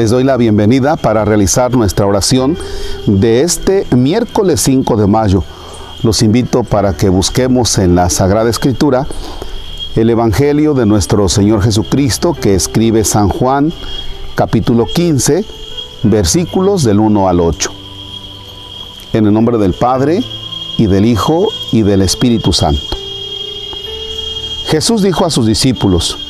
Les doy la bienvenida para realizar nuestra oración de este miércoles 5 de mayo. Los invito para que busquemos en la Sagrada Escritura el Evangelio de nuestro Señor Jesucristo que escribe San Juan capítulo 15 versículos del 1 al 8. En el nombre del Padre y del Hijo y del Espíritu Santo. Jesús dijo a sus discípulos,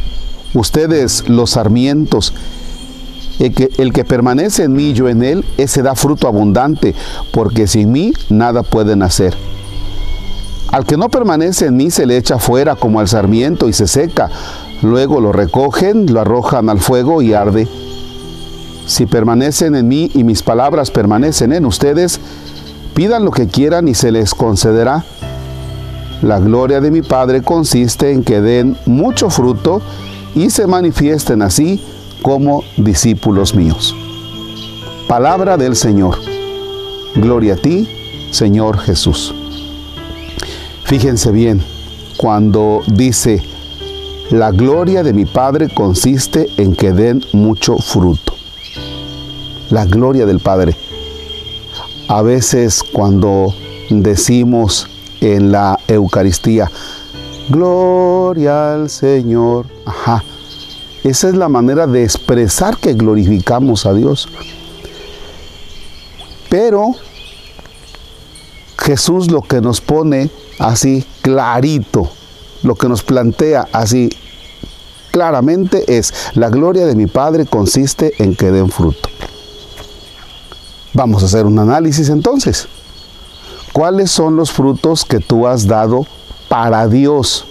ustedes los sarmientos. El que, permanece en mí y yo en él, ese da fruto abundante, porque sin mí nada pueden hacer. Al que no permanece en mí se le echa fuera como al sarmiento y se seca. Luego lo recogen, lo arrojan al fuego y arde. Si permanecen en mí y mis palabras permanecen en ustedes, pidan lo que quieran y se les concederá. La gloria de mi Padre consiste en que den mucho fruto y se manifiesten así como discípulos míos. Palabra del Señor. Gloria a ti, Señor Jesús. Fíjense bien, cuando dice, la gloria de mi Padre consiste en que den mucho fruto. La gloria del Padre. A veces cuando decimos en la Eucaristía, Gloria al Señor. Ajá. Esa es la manera de expresar que glorificamos a Dios. Pero Jesús lo que nos pone así clarito, lo que nos plantea así claramente es, la gloria de mi Padre consiste en que den fruto. Vamos a hacer un análisis entonces. ¿Cuáles son los frutos que tú has dado para Dios.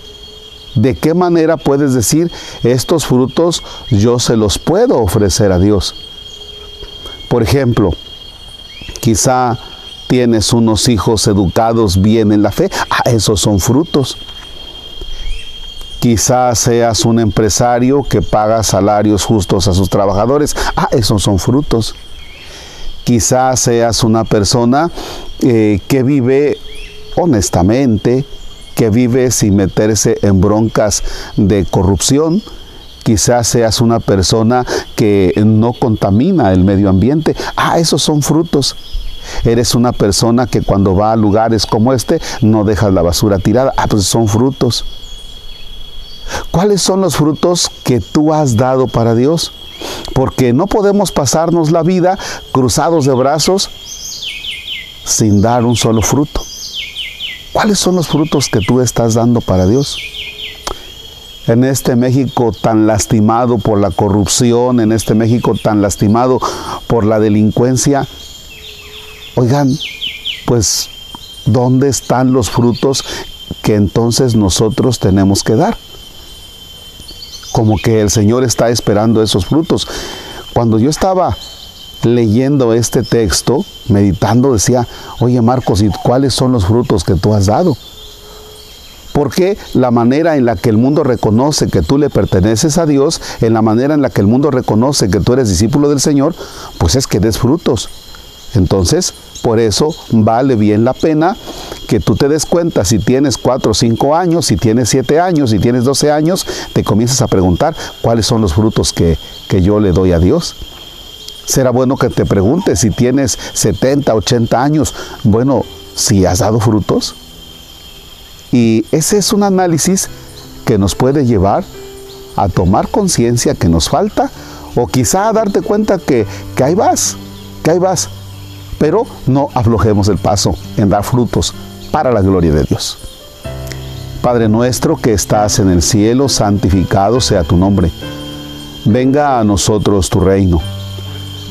¿De qué manera puedes decir, estos frutos yo se los puedo ofrecer a Dios? Por ejemplo, quizá tienes unos hijos educados bien en la fe. Ah, esos son frutos. Quizá seas un empresario que paga salarios justos a sus trabajadores. Ah, esos son frutos. Quizá seas una persona eh, que vive honestamente, que vive sin meterse en broncas de corrupción. Quizás seas una persona que no contamina el medio ambiente. Ah, esos son frutos. Eres una persona que cuando va a lugares como este no dejas la basura tirada. Ah, pues son frutos. ¿Cuáles son los frutos que tú has dado para Dios? Porque no podemos pasarnos la vida cruzados de brazos sin dar un solo fruto. ¿Cuáles son los frutos que tú estás dando para Dios? En este México tan lastimado por la corrupción, en este México tan lastimado por la delincuencia, oigan, pues, ¿dónde están los frutos que entonces nosotros tenemos que dar? Como que el Señor está esperando esos frutos. Cuando yo estaba leyendo este texto, meditando, decía, oye Marcos, ¿y cuáles son los frutos que tú has dado? Porque la manera en la que el mundo reconoce que tú le perteneces a Dios, en la manera en la que el mundo reconoce que tú eres discípulo del Señor, pues es que des frutos. Entonces, por eso vale bien la pena que tú te des cuenta si tienes cuatro o cinco años, si tienes siete años, si tienes 12 años, te comiences a preguntar cuáles son los frutos que, que yo le doy a Dios. Será bueno que te preguntes si tienes 70, 80 años, bueno, si has dado frutos. Y ese es un análisis que nos puede llevar a tomar conciencia que nos falta o quizá a darte cuenta que, que ahí vas, que ahí vas. Pero no aflojemos el paso en dar frutos para la gloria de Dios. Padre nuestro que estás en el cielo, santificado sea tu nombre. Venga a nosotros tu reino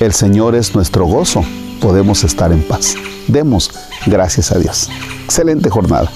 El Señor es nuestro gozo. Podemos estar en paz. Demos gracias a Dios. Excelente jornada.